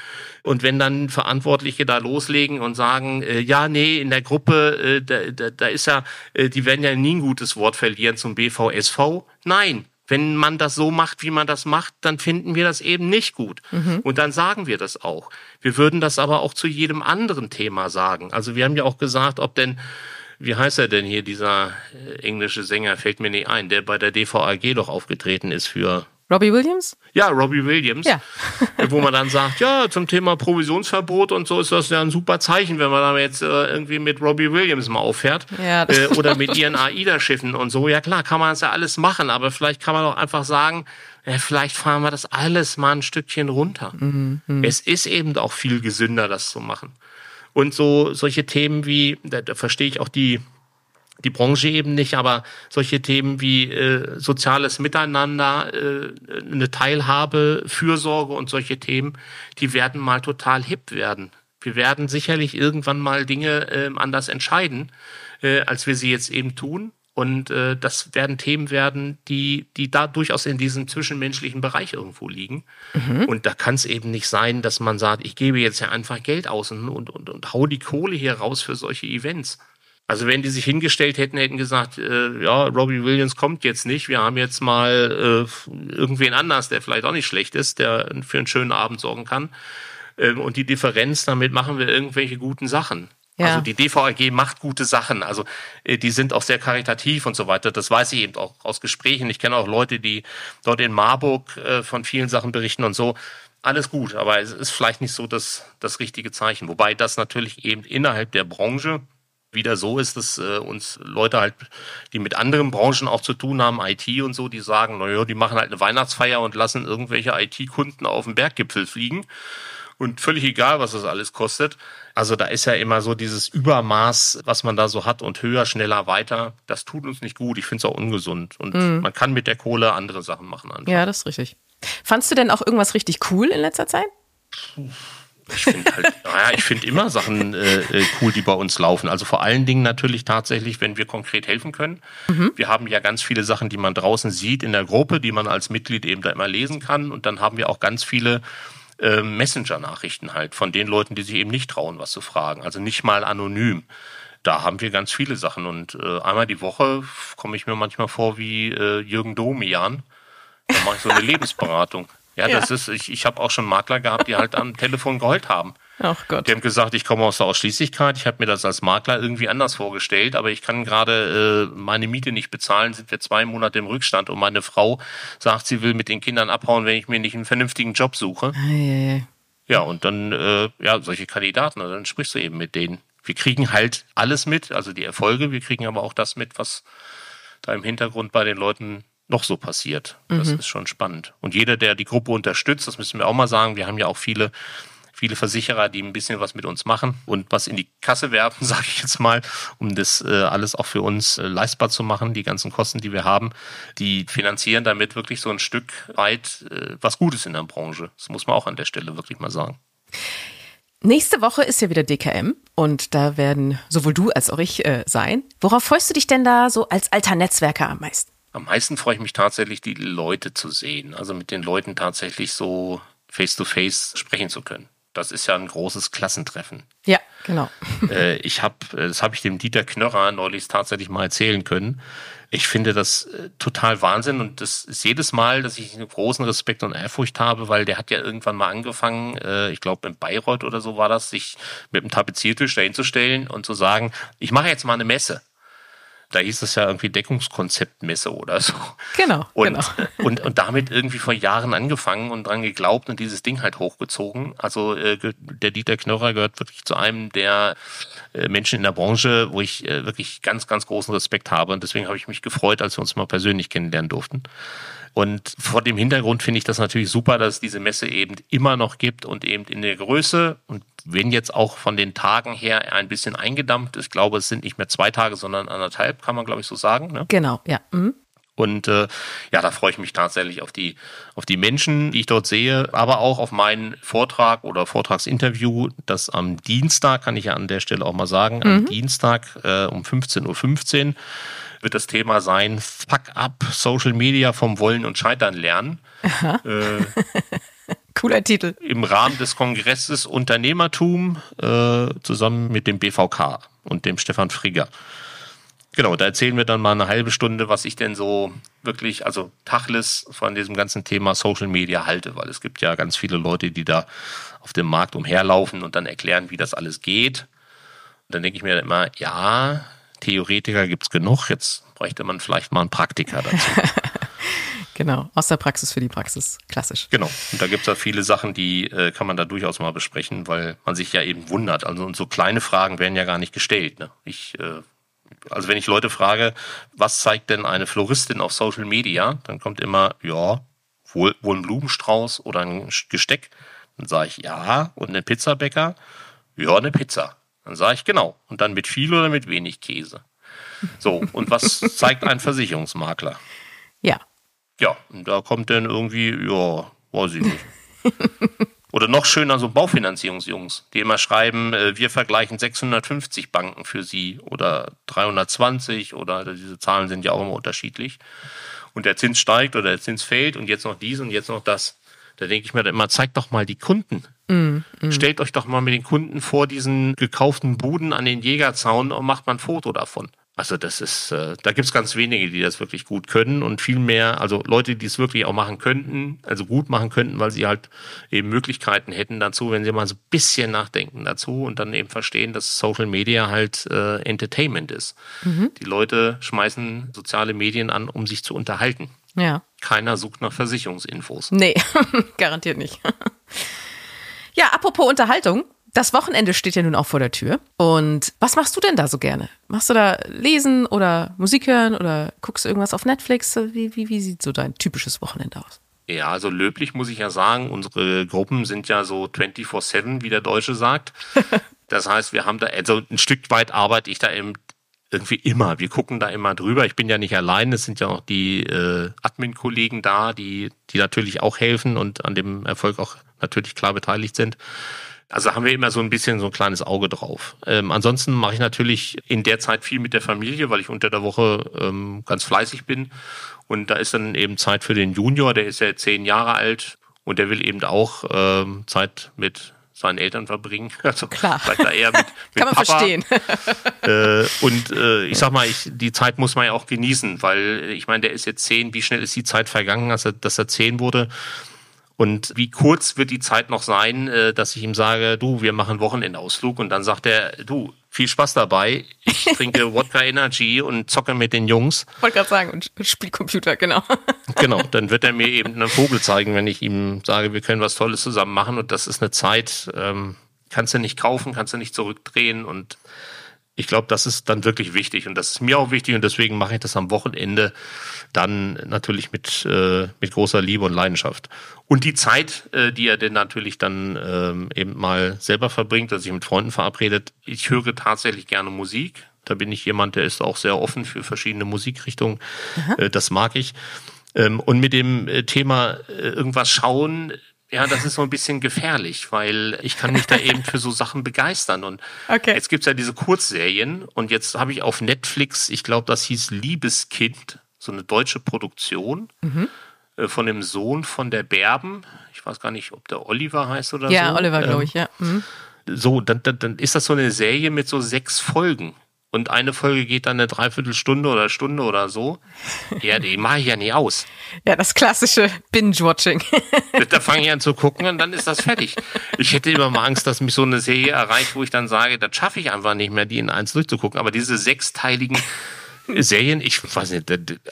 Und wenn dann Verantwortliche da loslegen und sagen, äh, ja, nee, in der Gruppe, äh, da, da, da ist ja, äh, die werden ja nie ein gutes Wort verlieren zum BVSV. Nein, wenn man das so macht, wie man das macht, dann finden wir das eben nicht gut. Mhm. Und dann sagen wir das auch. Wir würden das aber auch zu jedem anderen Thema sagen. Also wir haben ja auch gesagt, ob denn, wie heißt er denn hier, dieser äh, englische Sänger, fällt mir nicht ein, der bei der DVAG doch aufgetreten ist für Robbie Williams? Ja, Robbie Williams. Ja. wo man dann sagt, ja, zum Thema Provisionsverbot und so ist das ja ein super Zeichen, wenn man da jetzt äh, irgendwie mit Robbie Williams mal auffährt. Ja, äh, oder mit ihren AIDA-Schiffen und so. Ja klar, kann man das ja alles machen, aber vielleicht kann man auch einfach sagen, ja, vielleicht fahren wir das alles mal ein Stückchen runter. Mhm, mh. Es ist eben auch viel gesünder, das zu machen. Und so solche Themen wie, da, da verstehe ich auch die die Branche eben nicht, aber solche Themen wie äh, soziales Miteinander, äh, eine Teilhabe, Fürsorge und solche Themen, die werden mal total hip werden. Wir werden sicherlich irgendwann mal Dinge äh, anders entscheiden, äh, als wir sie jetzt eben tun. Und äh, das werden Themen werden, die, die da durchaus in diesem zwischenmenschlichen Bereich irgendwo liegen. Mhm. Und da kann es eben nicht sein, dass man sagt, ich gebe jetzt ja einfach Geld aus und, und, und, und hau die Kohle hier raus für solche Events. Also wenn die sich hingestellt hätten, hätten gesagt, äh, ja, Robbie Williams kommt jetzt nicht, wir haben jetzt mal äh, irgendwen anders, der vielleicht auch nicht schlecht ist, der für einen schönen Abend sorgen kann. Ähm, und die Differenz, damit machen wir irgendwelche guten Sachen. Ja. Also die DVAG macht gute Sachen. Also äh, die sind auch sehr karitativ und so weiter. Das weiß ich eben auch aus Gesprächen. Ich kenne auch Leute, die dort in Marburg äh, von vielen Sachen berichten und so. Alles gut, aber es ist vielleicht nicht so das, das richtige Zeichen. Wobei das natürlich eben innerhalb der Branche wieder so ist, dass äh, uns Leute halt, die mit anderen Branchen auch zu tun haben, IT und so, die sagen, naja, die machen halt eine Weihnachtsfeier und lassen irgendwelche IT-Kunden auf den Berggipfel fliegen. Und völlig egal, was das alles kostet. Also da ist ja immer so dieses Übermaß, was man da so hat und höher, schneller, weiter. Das tut uns nicht gut. Ich finde es auch ungesund. Und mhm. man kann mit der Kohle andere Sachen machen. Einfach. Ja, das ist richtig. Fandst du denn auch irgendwas richtig cool in letzter Zeit? Puh. Ich finde halt, naja, ich finde immer Sachen äh, äh, cool, die bei uns laufen. Also vor allen Dingen natürlich tatsächlich, wenn wir konkret helfen können. Mhm. Wir haben ja ganz viele Sachen, die man draußen sieht in der Gruppe, die man als Mitglied eben da immer lesen kann. Und dann haben wir auch ganz viele äh, Messenger-Nachrichten halt von den Leuten, die sich eben nicht trauen, was zu fragen. Also nicht mal anonym. Da haben wir ganz viele Sachen. Und äh, einmal die Woche komme ich mir manchmal vor wie äh, Jürgen Domian. Da mache ich so eine Lebensberatung. Ja, das ist, ich, ich habe auch schon Makler gehabt, die halt am Telefon geheult haben. Ach Gott. Die haben gesagt, ich komme aus der Ausschließlichkeit, ich habe mir das als Makler irgendwie anders vorgestellt, aber ich kann gerade äh, meine Miete nicht bezahlen, sind wir zwei Monate im Rückstand und meine Frau sagt, sie will mit den Kindern abhauen, wenn ich mir nicht einen vernünftigen Job suche. Hey, Ja, und dann, äh, ja, solche Kandidaten, also dann sprichst du eben mit denen. Wir kriegen halt alles mit, also die Erfolge, wir kriegen aber auch das mit, was da im Hintergrund bei den Leuten noch so passiert. Das mhm. ist schon spannend. Und jeder, der die Gruppe unterstützt, das müssen wir auch mal sagen, wir haben ja auch viele viele Versicherer, die ein bisschen was mit uns machen und was in die Kasse werfen, sage ich jetzt mal, um das äh, alles auch für uns äh, leistbar zu machen, die ganzen Kosten, die wir haben, die finanzieren damit wirklich so ein Stück weit äh, was Gutes in der Branche. Das muss man auch an der Stelle wirklich mal sagen. Nächste Woche ist ja wieder DKM und da werden sowohl du als auch ich äh, sein. Worauf freust du dich denn da so als alter Netzwerker am meisten? Am meisten freue ich mich tatsächlich, die Leute zu sehen, also mit den Leuten tatsächlich so face-to-face -face sprechen zu können. Das ist ja ein großes Klassentreffen. Ja, genau. Äh, ich habe, äh, das habe ich dem Dieter Knörrer neulich tatsächlich mal erzählen können. Ich finde das äh, total Wahnsinn und das ist jedes Mal, dass ich einen großen Respekt und Ehrfurcht habe, weil der hat ja irgendwann mal angefangen, ich glaube in Bayreuth oder so war das, sich mit einem Tapeziertisch dahinzustellen und zu sagen, ich mache jetzt mal eine Messe da hieß es ja irgendwie Deckungskonzeptmesse oder so. Genau. Und, genau. und, und damit irgendwie vor Jahren angefangen und dran geglaubt und dieses Ding halt hochgezogen. Also äh, der Dieter Knörrer gehört wirklich zu einem der äh, Menschen in der Branche, wo ich äh, wirklich ganz, ganz großen Respekt habe. Und deswegen habe ich mich gefreut, als wir uns mal persönlich kennenlernen durften. Und vor dem Hintergrund finde ich das natürlich super, dass es diese Messe eben immer noch gibt und eben in der Größe und wenn jetzt auch von den Tagen her ein bisschen eingedampft. Ich glaube, es sind nicht mehr zwei Tage, sondern anderthalb, kann man glaube ich so sagen. Ne? Genau, ja. Mhm. Und äh, ja, da freue ich mich tatsächlich auf die, auf die Menschen, die ich dort sehe, aber auch auf meinen Vortrag oder Vortragsinterview, das am Dienstag, kann ich ja an der Stelle auch mal sagen, am Mhm. Dienstag äh, um 15.15 Uhr wird das Thema sein, Fuck up, Social Media vom Wollen und Scheitern lernen. Äh, Cooler Titel. im Rahmen des Kongresses Unternehmertum äh, zusammen mit dem BVK und dem Stefan Frigger. Genau, da erzählen wir dann mal eine halbe Stunde, was ich denn so wirklich, also Tachles von diesem ganzen Thema Social Media halte, weil es gibt ja ganz viele Leute, die da auf dem Markt umherlaufen und dann erklären, wie das alles geht. Dann denke ich mir immer, ja, Theoretiker gibt's genug, jetzt bräuchte man vielleicht mal einen Praktiker dazu. Genau, aus der Praxis für die Praxis. Klassisch. Genau. Und da gibt's ja viele Sachen, die äh, kann man da durchaus mal besprechen, weil man sich ja eben wundert. Also und so kleine Fragen werden ja gar nicht gestellt. Ne? Ich, äh, also wenn ich Leute frage, was zeigt denn eine Floristin auf Social Media, dann kommt immer, ja, wohl, wohl ein Blumenstrauß oder ein Gesteck. Dann sage ich ja. Und ein Pizzabäcker, ja, eine Pizza. Dann sage ich genau. Und dann mit viel oder mit wenig Käse. So, und was zeigt ein Versicherungsmakler? Ja. Ja, und da kommt dann irgendwie, ja, weiß ich nicht. Oder noch schöner, so Baufinanzierungsjungs, die immer schreiben, äh, wir vergleichen 650 Banken für sie oder 320 oder diese Zahlen sind ja auch immer unterschiedlich. Und der Zins steigt oder der Zins fällt und jetzt noch dies und jetzt noch das. Da denke ich mir dann immer, zeigt doch mal die Kunden. Stellt euch doch mal mit den Kunden vor diesen gekauften Buden an den Jägerzaun und macht mal ein Foto davon. Also das ist, äh, da gibt's ganz wenige, die das wirklich gut können und viel mehr, also Leute, die es wirklich auch machen könnten, also gut machen könnten, weil sie halt eben Möglichkeiten hätten dazu, wenn sie mal so ein bisschen nachdenken dazu und dann eben verstehen, dass Social Media halt äh, Entertainment ist. Die Leute schmeißen soziale Medien an, um sich zu unterhalten. Ja. Keiner sucht nach Versicherungsinfos. Nee, garantiert nicht. Ja, apropos Unterhaltung. Das Wochenende steht ja nun auch vor der Tür. Und was machst du denn da so gerne? Machst du da lesen oder Musik hören oder guckst du irgendwas auf Netflix? Wie, wie, wie sieht so dein typisches Wochenende aus? Ja, also löblich muss ich ja sagen, unsere Gruppen sind ja so 24-7, wie der Deutsche sagt. Das heißt, wir haben da, also ein Stück weit arbeite ich da eben irgendwie immer. Wir gucken da immer drüber. Ich bin ja nicht allein, es sind ja auch die äh, Admin-Kollegen da, die, die natürlich auch helfen und an dem Erfolg auch natürlich klar beteiligt sind. Also haben wir immer so ein bisschen so ein kleines Auge drauf. Ähm, ansonsten mache ich natürlich in der Zeit viel mit der Familie, weil ich unter der Woche ähm, ganz fleißig bin. Und da ist dann eben Zeit für den Junior, der ist ja zehn Jahre alt und der will eben auch ähm, Zeit mit seinen Eltern verbringen. Also Klar. vielleicht da eher mit, mit Kann man Papa. verstehen. Äh, und äh, ich sag mal, ich, die Zeit muss man ja auch genießen, weil ich meine, der ist jetzt zehn, wie schnell ist die Zeit vergangen, dass er, dass er zehn wurde? Und wie kurz wird die Zeit noch sein, äh, dass ich ihm sage, du, wir machen Wochenendausflug und dann sagt er, du, viel Spaß dabei, ich trinke Wodka Energy und zocke mit den Jungs. Wollte gerade sagen, und Spielcomputer, genau. Genau, dann wird er mir eben einen Vogel zeigen, wenn ich ihm sage, wir können was Tolles zusammen machen und das ist eine Zeit, ähm, kannst du nicht kaufen, kannst du nicht zurückdrehen und ich glaube, das ist dann wirklich wichtig und das ist mir auch wichtig und deswegen mache ich das am Wochenende dann natürlich mit, äh, mit großer Liebe und Leidenschaft. Und die Zeit, äh, die er denn natürlich dann ähm, eben mal selber verbringt, dass sich mit Freunden verabredet. Ich höre tatsächlich gerne Musik. Da bin ich jemand, der ist auch sehr offen für verschiedene Musikrichtungen. Äh, das mag ich. Ähm, und mit dem äh, Thema äh, irgendwas schauen, ja, das ist so ein bisschen gefährlich, weil ich kann mich da eben für so Sachen begeistern. Und Okay. jetzt gibt's ja diese Kurzserien und jetzt habe ich auf Netflix, ich glaube, das hieß Liebeskind, so eine deutsche Produktion äh, von dem Sohn von der Berben. Ich weiß gar nicht, ob der Oliver heißt oder Ja, so. Oliver, glaube Ähm, ich, ja. Mhm. so, dann, dann, dann ist das so eine Serie mit so sechs Folgen. Und eine Folge geht dann eine Dreiviertelstunde oder Stunde oder so. Ja, die mache ich ja nie aus. Ja, das klassische Binge-Watching. Da fange ich an zu gucken und dann ist das fertig. Ich hätte immer mal Angst, dass mich so eine Serie erreicht, wo ich dann sage, das schaffe ich einfach nicht mehr, die in eins durchzugucken. Aber diese sechsteiligen Serien, ich weiß nicht,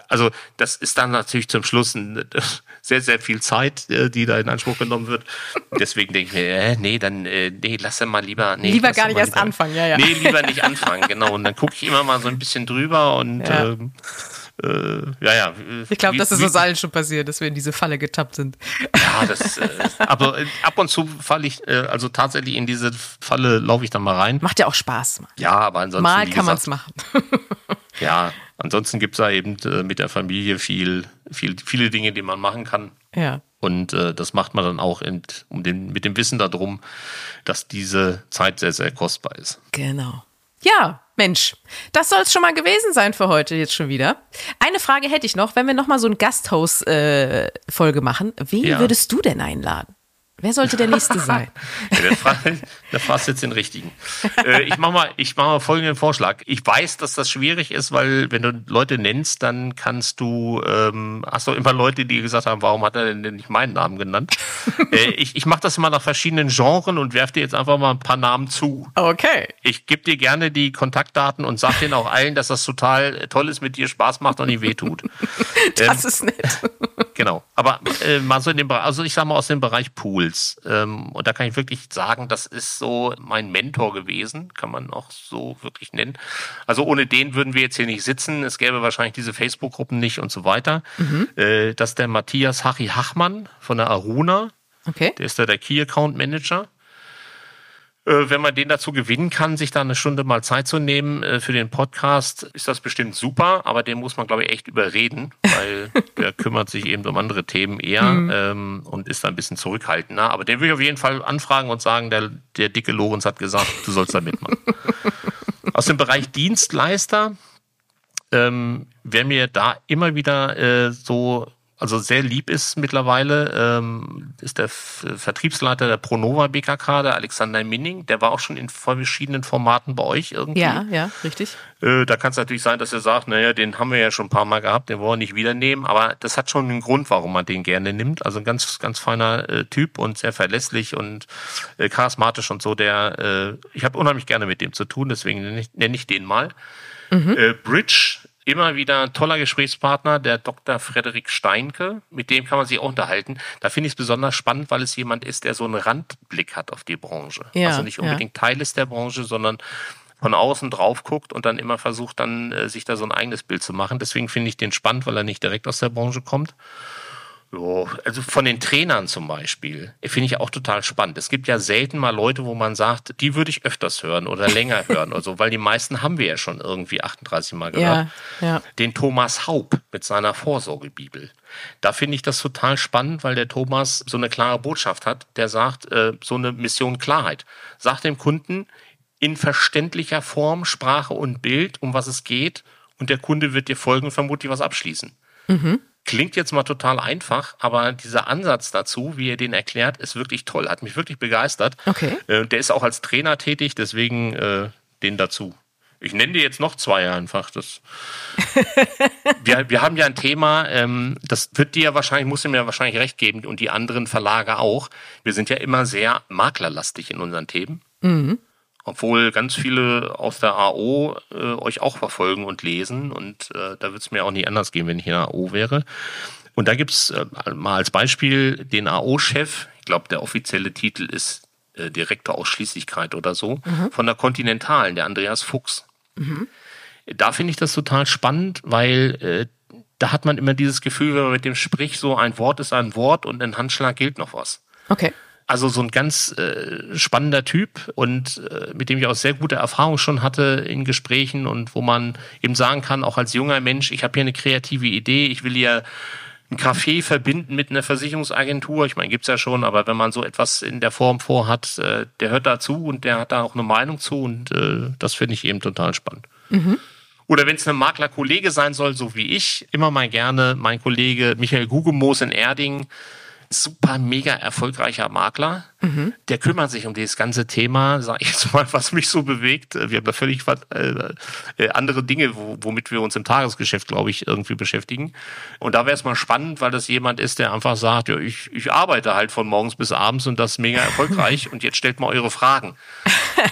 also das ist dann natürlich zum Schluss sehr, sehr viel Zeit, äh, die da in Anspruch genommen wird. Deswegen denke ich mir, äh, nee, dann, äh, nee, lass ja mal lieber, nee, Lieber gar nicht erst lieber- anfangen, ja, ja. Nee, lieber nicht anfangen, genau. Und dann gucke ich immer mal so ein bisschen drüber und Ja. ähm, äh, ja, ja. Ich glaube, das ist uns allen schon passiert, dass wir in diese Falle getappt sind. ja, das, äh, aber äh, ab und zu falle ich, äh, also tatsächlich in diese Falle laufe ich dann mal rein. Macht ja auch Spaß. Ja, aber ansonsten. Mal kann man es machen. Ja, ansonsten gibt es da eben äh, mit der Familie viel, viel, viele Dinge, die man machen kann. Ja. Und äh, das macht man dann auch in, um den, mit dem Wissen darum, dass diese Zeit sehr, sehr kostbar ist. Genau. Ja, Mensch, das soll es schon mal gewesen sein für heute jetzt schon wieder. Eine Frage hätte ich noch, wenn wir nochmal so eine Gasthaus-Folge äh, machen. Wen Ja. würdest du denn einladen? Wer sollte der Nächste sein? Der, fra der fragst jetzt den richtigen. Äh, ich mache mal, ich mach mal folgenden Vorschlag. Ich weiß, dass das schwierig ist, weil wenn du Leute nennst, dann kannst du, ähm, hast du immer Leute, die gesagt haben, warum hat er denn nicht meinen Namen genannt? äh, ich ich mache das immer nach verschiedenen Genren und werf dir jetzt einfach mal ein paar Namen zu. Okay. Ich gebe dir gerne die Kontaktdaten und sag denen auch allen, dass das total toll ist, mit dir Spaß macht und nicht wehtut. Das ist nett. Genau. Aber äh, mal so in dem Bereich, also ich sag mal aus dem Bereich Pools. Ähm, und da kann ich wirklich sagen, das ist so mein Mentor gewesen, kann man auch so wirklich nennen. Also ohne den würden wir jetzt hier nicht sitzen. Es gäbe wahrscheinlich diese Facebook-Gruppen nicht und so weiter. Äh, das ist der Matthias Hachi Hachmann von der Aruna. Okay. Der ist da der Key Account Manager. Äh, wenn man den dazu gewinnen kann, sich da eine Stunde mal Zeit zu nehmen äh, für den Podcast, ist das bestimmt super, aber den muss man, glaube ich, echt überreden, weil der kümmert sich eben um andere Themen eher ähm, und ist da ein bisschen zurückhaltender. Aber den will ich auf jeden Fall anfragen und sagen, der, der dicke Lorenz hat gesagt, du sollst da mitmachen. Aus dem Bereich Dienstleister ähm, wer mir da immer wieder äh, so, also sehr lieb ist mittlerweile, ähm, ist der F Vertriebsleiter der Pronova BKK, der Alexander Minning. Der war auch schon in verschiedenen Formaten bei euch irgendwie. Ja, ja, richtig. Äh, da kann es natürlich sein, dass er sagt, naja, den haben wir ja schon ein paar Mal gehabt, den wollen wir nicht wieder nehmen. Aber das hat schon einen Grund, warum man den gerne nimmt. Also ein ganz, ganz feiner äh, Typ und sehr verlässlich und äh, charismatisch und so. Der, äh, ich habe unheimlich gerne mit dem zu tun, deswegen nenne ich, nenn ich den mal. Äh, Bridge, immer wieder ein toller Gesprächspartner, der Dr. Frederik Steinke. Mit dem kann man sich auch unterhalten. Da finde ich es besonders spannend, weil es jemand ist, der so einen Randblick hat auf die Branche. Ja, also nicht ja. unbedingt Teil ist der Branche, sondern von außen drauf guckt und dann immer versucht, dann äh, sich da so ein eigenes Bild zu machen. Deswegen finde ich den spannend, weil er nicht direkt aus der Branche kommt. Jo, also von den Trainern zum Beispiel, äh, finde ich auch total spannend. Es gibt ja selten mal Leute, wo man sagt, die würde ich öfters hören oder länger hören oder so, weil die meisten haben wir ja schon irgendwie 38 Mal gehört. Ja, ja. Den Thomas Haub mit seiner Vorsorgebibel. Da finde ich das total spannend, weil der Thomas so eine klare Botschaft hat, der sagt, äh, so eine Mission Klarheit. Sagt dem Kunden in verständlicher Form, Sprache und Bild, um was es geht, und der Kunde wird dir folgen und vermutlich was abschließen. Klingt jetzt mal total einfach, aber dieser Ansatz dazu, wie er den erklärt, ist wirklich toll. Hat mich wirklich begeistert. Okay. Äh, der ist auch als Trainer tätig, deswegen äh, den dazu. Ich nenne dir jetzt noch zwei einfach. Das wir, wir haben ja ein Thema, ähm, das wird dir ja wahrscheinlich, muss dir mir wahrscheinlich recht geben und die anderen Verlage auch. Wir sind ja immer sehr maklerlastig in unseren Themen. Obwohl ganz viele aus der AO äh, euch auch verfolgen und lesen. Und äh, da wird es mir auch nicht anders gehen, wenn ich in der AO wäre. Und da gibt's äh, mal als Beispiel den AO-Chef, ich glaube, der offizielle Titel ist äh, Direktor Ausschließlichkeit oder so, von der Kontinentalen, der Andreas Fuchs. Da finde ich das total spannend, weil äh, da hat man immer dieses Gefühl, wenn man mit dem spricht, so ein Wort ist ein Wort und ein Handschlag gilt noch was. Okay. Also so ein ganz äh, spannender Typ und äh, mit dem ich auch sehr gute Erfahrungen schon hatte in Gesprächen und wo man eben sagen kann, auch als junger Mensch, ich habe hier eine kreative Idee, ich will hier ein Café verbinden mit einer Versicherungsagentur. Ich meine, gibt's ja schon, aber wenn man so etwas in der Form vorhat, äh, der hört dazu und der hat da auch eine Meinung zu und äh, das finde ich eben total spannend. Oder wenn es ein Maklerkollege sein soll, so wie ich, immer mal gerne mein Kollege Michael Gugemoos in Erding, super mega erfolgreicher Makler. Der kümmert sich um dieses ganze Thema, sag ich jetzt mal, was mich so bewegt. Wir haben da völlig äh, äh, andere Dinge, wo, womit wir uns im Tagesgeschäft, glaube ich, irgendwie beschäftigen. Und da wäre es mal spannend, weil das jemand ist, der einfach sagt, ja, ich, ich arbeite halt von morgens bis abends und das mega erfolgreich und jetzt stellt mal eure Fragen.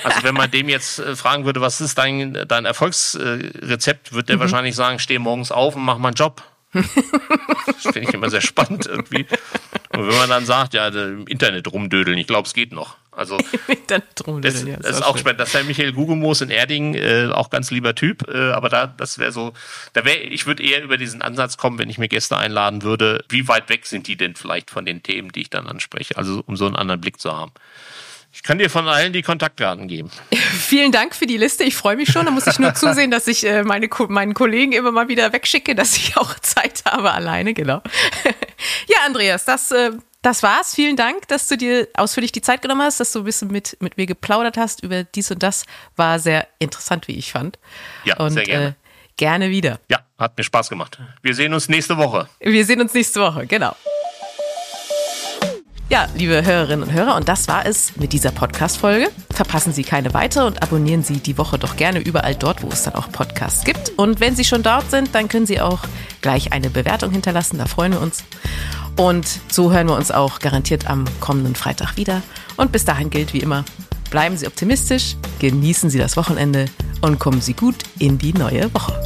Also wenn man dem jetzt äh, fragen würde, was ist dein, dein Erfolgsrezept, wird der wahrscheinlich sagen, steh morgens auf und mach meinen Job. Das finde ich immer sehr spannend irgendwie. Und wenn man dann sagt, ja, im Internet rumdödeln, ich glaube, es geht noch. Also Dann drum, das, ja, das ist auch spannend. Das ist der Michael Gugemoos in Erding, äh, auch ganz lieber Typ. Äh, aber da, das wäre so, da wäre, ich würde eher über diesen Ansatz kommen, wenn ich mir Gäste einladen würde. Wie weit weg sind die denn vielleicht von den Themen, die ich dann anspreche? Also um so einen anderen Blick zu haben. Ich kann dir von allen die Kontaktdaten geben. Vielen Dank für die Liste. Ich freue mich schon. Da muss ich nur zusehen, dass ich äh, meine, meinen Kollegen immer mal wieder wegschicke, dass ich auch Zeit habe alleine. Genau. ja, Andreas, das, äh, das war's. Vielen Dank, dass du dir ausführlich die Zeit genommen hast, dass du ein bisschen mit, mit mir geplaudert hast über dies und das. War sehr interessant, wie ich fand. Ja, und, sehr gerne. Äh, gerne wieder. Ja, hat mir Spaß gemacht. Wir sehen uns nächste Woche. Wir sehen uns nächste Woche, genau. Ja, liebe Hörerinnen und Hörer, und das war es mit dieser Podcast-Folge. Verpassen Sie keine weitere und abonnieren Sie die Woche doch gerne überall dort, wo es dann auch Podcasts gibt. Und wenn Sie schon dort sind, dann können Sie auch gleich eine Bewertung hinterlassen, da freuen wir uns. Und so hören wir uns auch garantiert am kommenden Freitag wieder. Und bis dahin gilt wie immer, bleiben Sie optimistisch, genießen Sie das Wochenende und kommen Sie gut in die neue Woche.